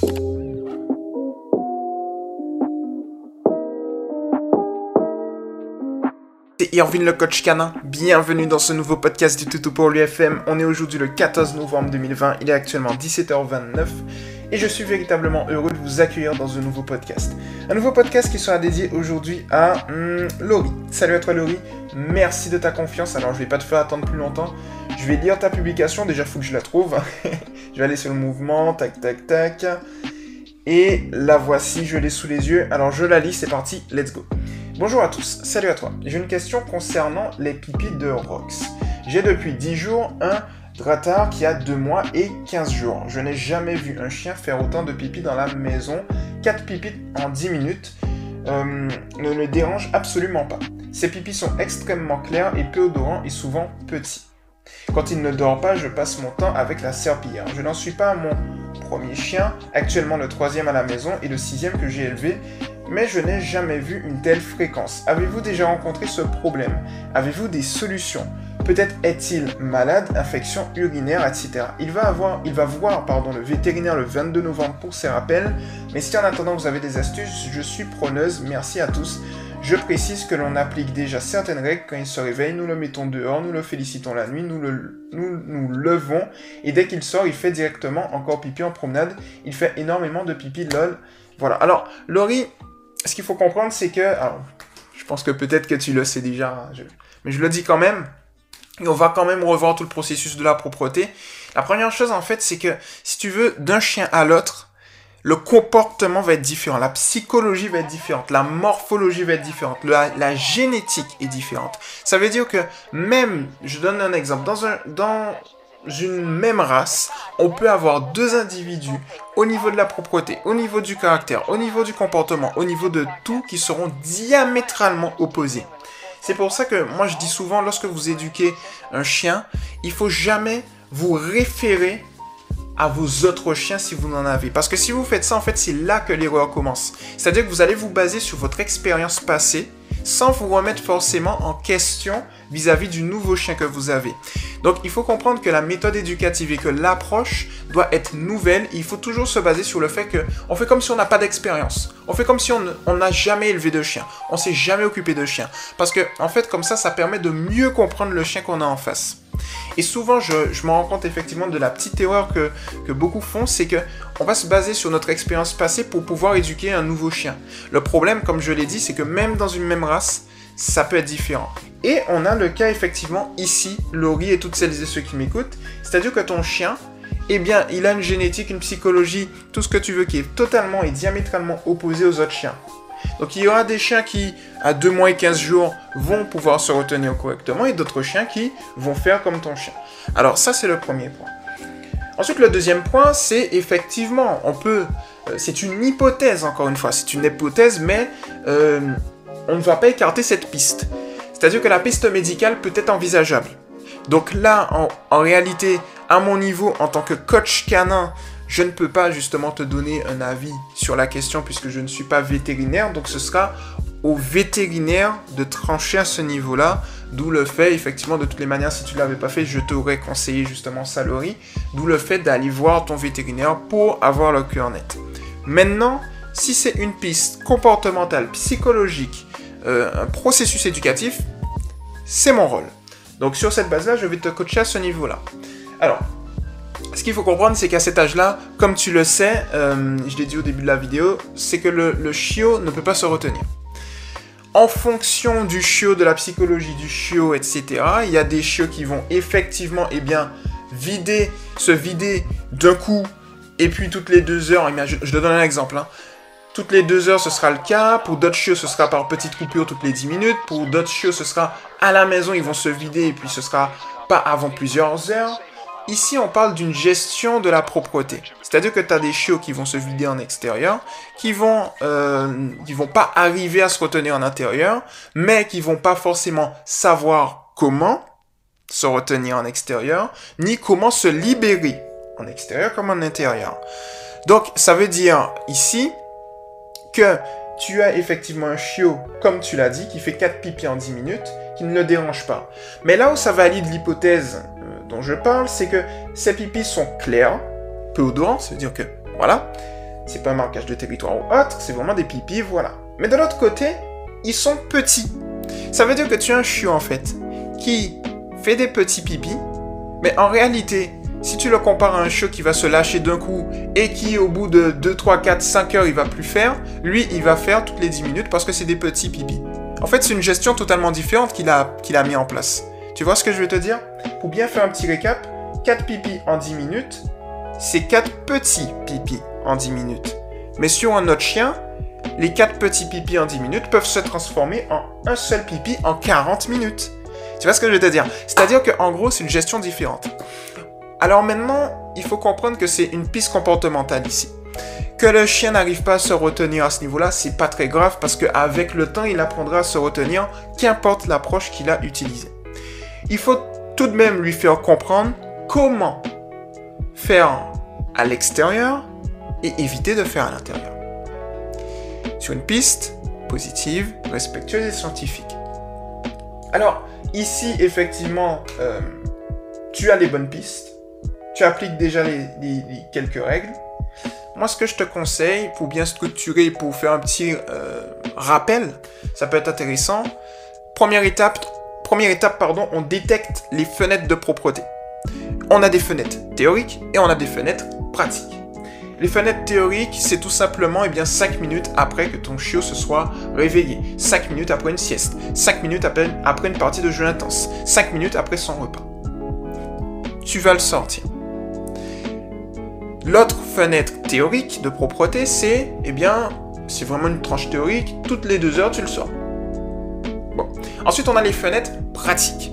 C'est Irvin le coach canin, bienvenue dans ce nouveau podcast du Toutou pour l'UFM. On est aujourd'hui le 14 novembre 2020, il est actuellement 17h29 et je suis véritablement heureux de vous accueillir dans un nouveau podcast. Un nouveau podcast qui sera dédié aujourd'hui à hmm, Laurie. Salut à toi Laurie, merci de ta confiance. Alors je vais pas te faire attendre plus longtemps, je vais lire ta publication, déjà faut que je la trouve. je vais aller sur le mouvement, tac tac tac. Et la voici, je l'ai sous les yeux. Alors je la lis, c'est parti, let's go. Bonjour à tous, salut à toi. J'ai une question concernant les pipis de Rox. J'ai depuis 10 jours un Dratar qui a 2 mois et 15 jours. Je n'ai jamais vu un chien faire autant de pipi dans la maison. 4 pipis en 10 minutes euh, ne le dérange absolument pas. Ses pipis sont extrêmement clairs et peu odorants et souvent petits. Quand il ne dort pas, je passe mon temps avec la serpillière. Je n'en suis pas à mon premier chien, actuellement le troisième à la maison et le sixième que j'ai élevé, mais je n'ai jamais vu une telle fréquence. Avez-vous déjà rencontré ce problème? Avez-vous des solutions? Peut-être est-il malade, infection urinaire, etc. Il va, avoir, il va voir pardon, le vétérinaire le 22 novembre pour ses rappels, mais si en attendant vous avez des astuces, je suis preneuse. Merci à tous. Je précise que l'on applique déjà certaines règles quand il se réveille, nous le mettons dehors, nous le félicitons la nuit, nous le nous, levons, et dès qu'il sort, il fait directement encore pipi en promenade, il fait énormément de pipi lol. Voilà. Alors, Laurie, ce qu'il faut comprendre, c'est que, alors, je pense que peut-être que tu le sais déjà, hein, mais je le dis quand même, et on va quand même revoir tout le processus de la propreté. La première chose, en fait, c'est que si tu veux, d'un chien à l'autre, le comportement va être différent, la psychologie va être différente, la morphologie va être différente, la, génétique est différente. Ça veut dire que même, je donne un exemple, dans, un, dans une même race, on peut avoir deux individus au niveau de la propreté, au niveau du caractère, au niveau du comportement, au niveau de tout qui seront diamétralement opposés. C'est pour ça que moi je dis souvent, lorsque vous éduquez un chien, il faut jamais vous référer à vos autres chiens si vous n'en avez. Parce que si vous faites ça, en fait, c'est là que l'erreur commence. C'est-à-dire que vous allez vous baser sur votre expérience passée sans vous remettre forcément en question vis-à-vis du nouveau chien que vous avez. Donc il faut comprendre que la méthode éducative et que l'approche doit être nouvelle. Il faut toujours se baser sur le fait que on fait comme si on n'a pas d'expérience. On fait comme si on n'a jamais élevé de chien. On s'est jamais occupé de chien. Parce que en fait comme ça, ça permet de mieux comprendre le chien qu'on a en face. Et souvent, je, me rends compte effectivement de la petite erreur que, beaucoup font, c'est que on va se baser sur notre expérience passée pour pouvoir éduquer un nouveau chien. Le problème, comme je l'ai dit, c'est que même dans une même race, ça peut être différent. Et on a le cas effectivement ici, Laurie et toutes celles et ceux qui m'écoutent, c'est-à-dire que ton chien, eh bien, il a une génétique, une psychologie, tout ce que tu veux qui est totalement et diamétralement opposé aux autres chiens. Donc il y aura des chiens qui, à 2 mois et 15 jours, vont pouvoir se retenir correctement et d'autres chiens qui vont faire comme ton chien. Alors ça, c'est le premier point. Ensuite, le deuxième point, c'est effectivement, on peut... Euh, c'est une hypothèse, encore une fois, c'est une hypothèse, mais euh, on ne va pas écarter cette piste. C'est-à-dire que la piste médicale peut être envisageable. Donc là, en réalité, à mon niveau, en tant que coach canin, je ne peux pas justement te donner un avis sur la question puisque je ne suis pas vétérinaire, donc ce sera au vétérinaire de trancher à ce niveau-là, d'où le fait, effectivement, de toutes les manières, si tu ne l'avais pas fait, je t'aurais conseillé justement Salori, d'où le fait d'aller voir ton vétérinaire pour avoir le cœur net. Maintenant, si c'est une piste comportementale, psychologique, euh, un processus éducatif, c'est mon rôle. Donc sur cette base-là, je vais te coacher à ce niveau-là. Alors, ce qu'il faut comprendre, c'est qu'à cet âge-là, comme tu le sais, euh, je l'ai dit au début de la vidéo, c'est que le, chiot ne peut pas se retenir. En fonction du chiot, de la psychologie du chiot, etc., il y a des chiots qui vont effectivement, eh bien, vider, se vider d'un coup, et puis toutes les deux heures, eh je, te donne un exemple, hein. toutes les deux heures ce sera le cas, pour d'autres chiots ce sera par petites coupures toutes les 10 minutes, pour d'autres chiots ce sera à la maison, ils vont se vider, et puis ce sera pas avant plusieurs heures. Ici, on parle d'une gestion de la propreté. C'est-à-dire que tu as des chiots qui vont se vider en extérieur, qui vont, euh, vont pas arriver à se retenir en intérieur, mais qui vont pas forcément savoir comment se retenir en extérieur, ni comment se libérer en extérieur comme en intérieur. Donc, ça veut dire ici que tu as effectivement un chiot, comme tu l'as dit, qui fait 4 pipis en 10 minutes, qui ne le dérange pas. Mais là où ça valide l'hypothèse dont je parle, c'est que ces pipis sont clairs, peu odorants, ça veut dire que, voilà, c'est pas un marquage de territoire ou autre, c'est vraiment des pipis, voilà. Mais de l'autre côté, ils sont petits. Ça veut dire que tu as un chiot en fait, qui fait des petits pipis, mais en réalité, si tu le compares à un chiot qui va se lâcher d'un coup et qui au bout de 2, 3, 4, 5 heures il va plus faire, lui il va faire toutes les 10 minutes parce que c'est des petits pipis. En fait c'est une gestion totalement différente qu'il a, qu'il a mis en place. Tu vois ce que je veux te dire? Pour bien faire un petit récap, 4 pipis en 10 minutes, c'est 4 petits pipis en 10 minutes. Mais sur un autre chien, les 4 petits pipis en 10 minutes peuvent se transformer en un seul pipi en 40 minutes. Tu vois ce que je veux te dire? C'est-à-dire qu'en gros, c'est une gestion différente. Alors maintenant, il faut comprendre que c'est une piste comportementale ici. Que le chien n'arrive pas à se retenir à ce niveau-là, c'est pas très grave parce qu'avec le temps, il apprendra à se retenir, qu'importe l'approche qu'il a utilisée. Il faut tout de même lui faire comprendre comment faire à l'extérieur et éviter de faire à l'intérieur. Sur une piste positive, respectueuse et scientifique. Alors, ici, effectivement, euh, tu as les bonnes pistes. Tu appliques déjà les, quelques règles. Moi, ce que je te conseille, pour bien structurer, pour faire un petit euh, rappel, ça peut être intéressant. Première étape, première étape, pardon, on détecte les fenêtres de propreté. On a des fenêtres théoriques et on a des fenêtres pratiques. Les fenêtres théoriques, c'est tout simplement eh bien, 5 minutes après que ton chiot se soit réveillé, 5 minutes après une sieste, 5 minutes après, une partie de jeu intense, 5 minutes après son repas. Tu vas le sortir. L'autre fenêtre théorique de propreté, c'est, eh bien, c'est vraiment une tranche théorique, toutes les deux heures tu le sors. Ensuite, on a les fenêtres pratiques.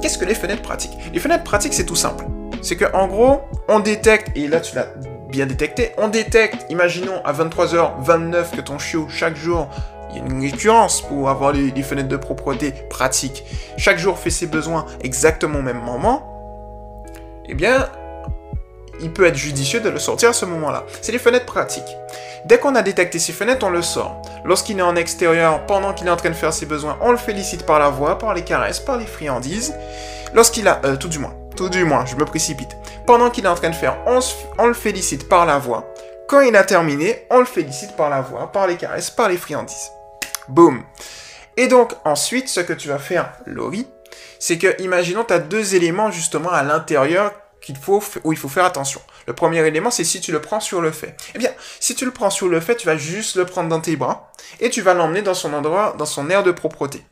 Qu'est-ce que les fenêtres pratiques? Les fenêtres pratiques, c'est tout simple. C'est que en gros, on détecte, et là tu l'as bien détecté. On détecte, imaginons à 23h29 que ton chiot, chaque jour, il y a une récurrence pour avoir les, fenêtres de propreté pratiques. Chaque jour fait ses besoins exactement au même moment. Eh bien, il peut être judicieux de le sortir à ce moment-là. C'est les fenêtres pratiques. Dès qu'on a détecté ces fenêtres, on le sort. Lorsqu'il est en extérieur, pendant qu'il est en train de faire ses besoins, on le félicite par la voix, par les caresses, par les friandises. Lorsqu'il a, euh, tout du moins, tout du moins, je me précipite. Pendant qu'il est en train de faire, on, le félicite par la voix. Quand il a terminé, on le félicite par la voix, par les caresses, par les friandises. Boum. Et donc ensuite, ce que tu vas faire, Laurie, c'est que, imaginons, tu as deux éléments justement à l'intérieur qu'il où il faut faire attention. Le premier élément, c'est si tu le prends sur le fait. Eh bien, si tu le prends sur le fait, tu vas juste le prendre dans tes bras et tu vas l'emmener dans son endroit, dans son air de propreté.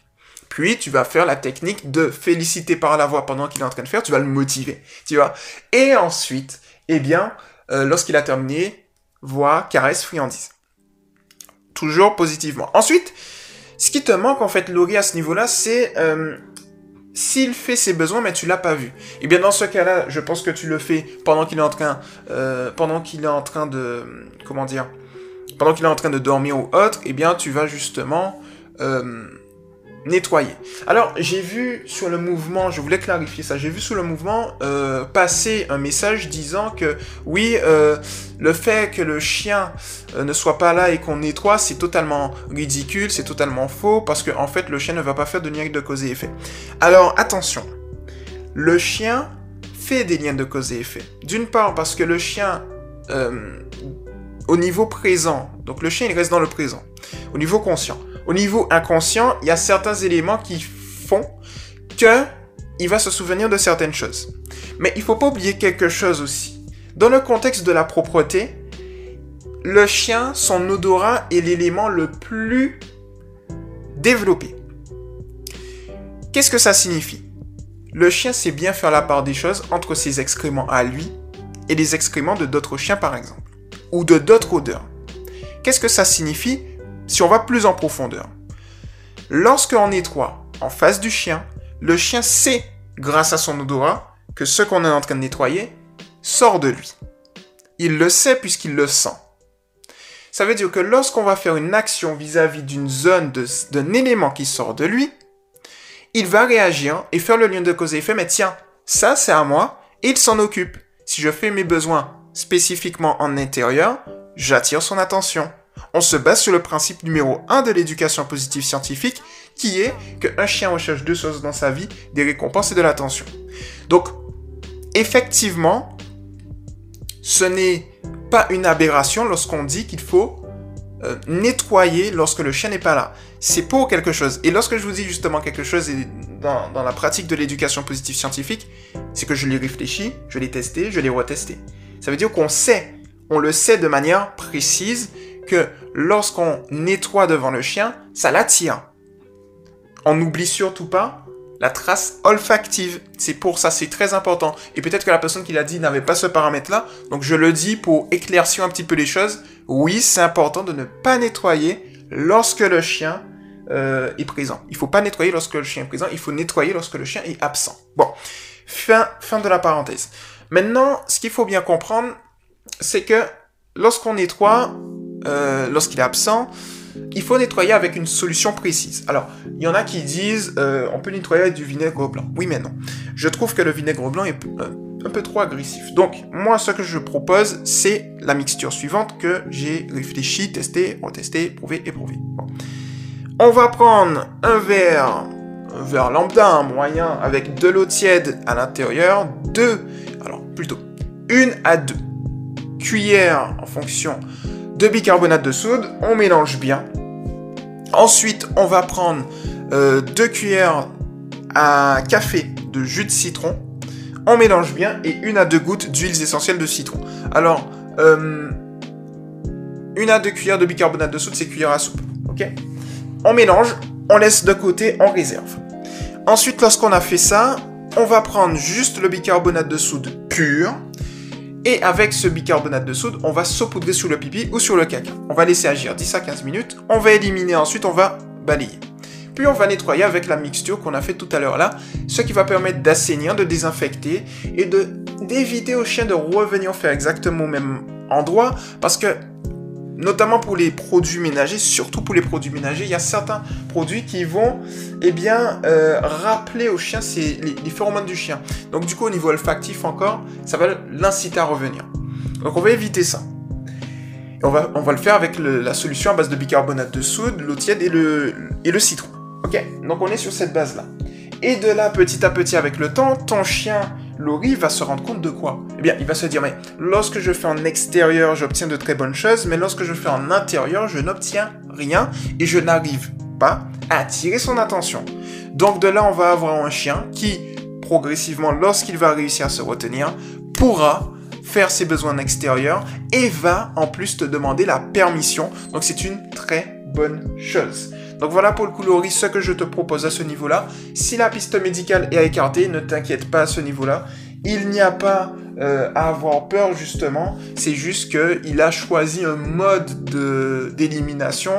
Puis tu vas faire la technique de féliciter par la voix pendant qu'il est en train de faire, tu vas le motiver, tu vois. Et ensuite, eh bien, euh, lorsqu'il a terminé, voix, caresse, friandise. Toujours positivement. Ensuite, ce qui te manque en fait, Laurie, à ce niveau-là, c'est euh, s'il fait ses besoins, mais tu l'as pas vu. Eh bien, dans ce cas-là, je pense que tu le fais pendant qu'il est en train, euh, pendant qu'il est en train de, comment dire, pendant qu'il est en train de dormir ou autre. Eh bien, tu vas justement nettoyer. Alors, j'ai vu sur le mouvement, je voulais clarifier ça, j'ai vu sur le mouvement euh, passer un message disant que oui, euh, le fait que le chien euh, ne soit pas là et qu'on nettoie, c'est totalement ridicule, c'est totalement faux, parce qu'en en fait, le chien ne va pas faire de lien de cause et effet. Alors, attention, le chien fait des liens de cause et effet. D'une part, parce que le chien, au niveau présent, donc le chien, il reste dans le présent, au niveau conscient, au niveau inconscient, il y a certains éléments qui font que il va se souvenir de certaines choses. Mais il faut pas oublier quelque chose aussi. Dans le contexte de la propreté, le chien, son odorat est l'élément le plus développé. Qu'est-ce que ça signifie? Le chien sait bien faire la part des choses entre ses excréments à lui et les excréments de d'autres chiens par exemple, ou de d'autres odeurs. Qu'est-ce que ça signifie? Si on va plus en profondeur, lorsqu'on nettoie en face du chien, le chien sait, grâce à son odorat, que ce qu'on est en train de nettoyer sort de lui. Il le sait puisqu'il le sent. Ça veut dire que lorsqu'on va faire une action vis-à-vis d'une zone, d'un élément qui sort de lui, il va réagir et faire le lien de cause et effet, mais tiens, ça c'est à moi, et il s'en occupe. Si je fais mes besoins spécifiquement en intérieur, j'attire son attention on se base sur le principe numéro 1 de l'éducation positive scientifique, qui est qu'un chien recherche deux choses dans sa vie, des récompenses et de l'attention. Donc, effectivement, ce n'est pas une aberration lorsqu'on dit qu'il faut euh, nettoyer lorsque le chien n'est pas là. C'est pour quelque chose. Et lorsque je vous dis justement quelque chose dans, dans la pratique de l'éducation positive scientifique, c'est que je l'ai réfléchi, je l'ai testé, je l'ai retesté. Ça veut dire qu'on sait, on le sait de manière précise que lorsqu'on nettoie devant le chien, ça l'attire. On n'oublie surtout pas la trace olfactive. C'est pour ça, c'est très important. Et peut-être que la personne qui l'a dit n'avait pas ce paramètre-là. Donc je le dis pour éclaircir un petit peu les choses. Oui, c'est important de ne pas nettoyer lorsque le chien euh, est présent. Il faut pas nettoyer lorsque le chien est présent. Il faut nettoyer lorsque le chien est absent. Bon, fin, fin de la parenthèse. Maintenant, ce qu'il faut bien comprendre, c'est que lorsqu'on nettoie, euh, lorsqu'il est absent, il faut nettoyer avec une solution précise. Alors, il y en a qui disent euh, on peut nettoyer avec du vinaigre blanc. Oui, mais non. Je trouve que le vinaigre blanc est un peu trop agressif. Donc, moi, ce que je propose, c'est la mixture suivante que j'ai réfléchi, testé, retesté, prouvé, éprouvé. Bon. On va prendre un verre, un verre lambda, un moyen, avec de l'eau tiède à l'intérieur, deux, alors plutôt une à deux cuillères en fonction bicarbonate de soude, on mélange bien. Ensuite, on va prendre euh, deux cuillères à café de jus de citron, on mélange bien et une à deux gouttes d'huiles essentielles de citron. Alors, euh, une à deux cuillères de bicarbonate de soude, c'est cuillère à soupe. Ok? On mélange, on laisse de côté, on réserve. Ensuite, lorsqu'on a fait ça, on va prendre juste le bicarbonate de soude pur et avec ce bicarbonate de soude, on va saupoudrer sur le pipi ou sur le caca. On va laisser agir 10 à 15 minutes. On va éliminer ensuite, on va balayer. Puis on va nettoyer avec la mixture qu'on a fait tout à l'heure là, ce qui va permettre d'assainir, de désinfecter et d'éviter au chien de revenir faire exactement au même endroit parce que notamment pour les produits ménagers, surtout pour les produits ménagers, il y a certains produits qui vont eh bien, euh, rappeler au chien les, phéromones du chien. Donc du coup, au niveau olfactif encore, ça va l'inciter à revenir. Donc on va éviter ça. on, va, on va le faire avec la solution à base de bicarbonate de soude, l'eau tiède et le, et le citron. Ok? Donc on est sur cette base-là. Et de là, petit à petit, avec le temps, ton chien Laurie va se rendre compte de quoi? Eh bien, il va se dire, mais lorsque je fais en extérieur, j'obtiens de très bonnes choses, mais lorsque je fais en intérieur, je n'obtiens rien et je n'arrive pas à attirer son attention. Donc de là, on va avoir un chien qui, progressivement, lorsqu'il va réussir à se retenir, pourra faire ses besoins extérieurs et va en plus te demander la permission. Donc c'est une très bonne chose. Donc voilà pour le coloris ce que je te propose à ce niveau-là. Si la piste médicale est écartée, ne t'inquiète pas à ce niveau-là. Il n'y a pas euh, à avoir peur justement, c'est juste qu'il a choisi un mode d'élimination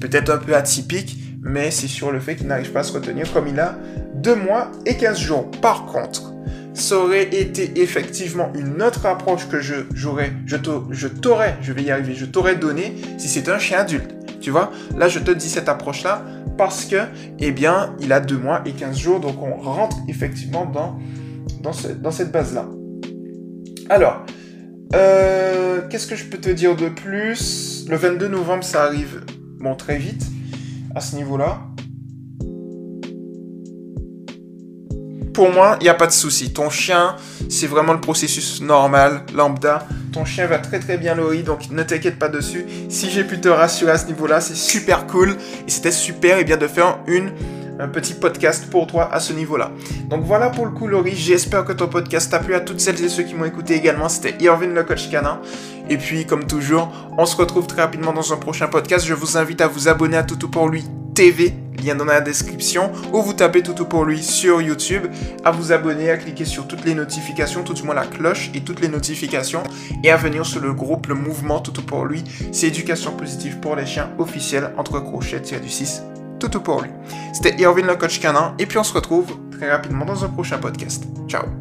peut-être un peu atypique, mais c'est sur le fait qu'il n'arrive pas à se retenir comme il a 2 mois et 15 jours. Par contre, ça aurait été effectivement une autre approche que je j'aurais, je t'aurais, je donné si c'était un chien adulte. Tu vois, là, je te dis cette approche-là parce que, eh bien, il a 2 mois et 15 jours, donc on rentre effectivement dans, cette base-là. Alors, euh, qu'est-ce que je peux te dire de plus? Le 22 novembre, ça arrive, bon, très vite, à ce niveau-là. Pour moi, il n'y a pas de souci. Ton chien, c'est vraiment le processus normal, lambda. Ton chien va très très bien Laurie, donc ne t'inquiète pas dessus. Si j'ai pu te rassurer à ce niveau-là, c'est super cool. Et c'était super et bien de faire un petit podcast pour toi à ce niveau-là. Donc voilà pour le coup, Laurie. J'espère que ton podcast t'a plu à toutes celles et ceux qui m'ont écouté également. C'était Irvin le coach canin. Et puis, comme toujours, on se retrouve très rapidement dans un prochain podcast. Je vous invite à vous abonner à Toutou pour lui TV, lien dans la description, ou vous tapez Toutou pour lui sur YouTube, à vous abonner, à cliquer sur toutes les notifications, tout du moins la cloche et toutes les notifications, et à venir sur le groupe, le mouvement Toutou pour lui. C'est éducation positive pour les chiens officiel entre crochets, du 6, Toutou pour lui. C'était Irvin le coach canin, et puis on se retrouve très rapidement dans un prochain podcast. Ciao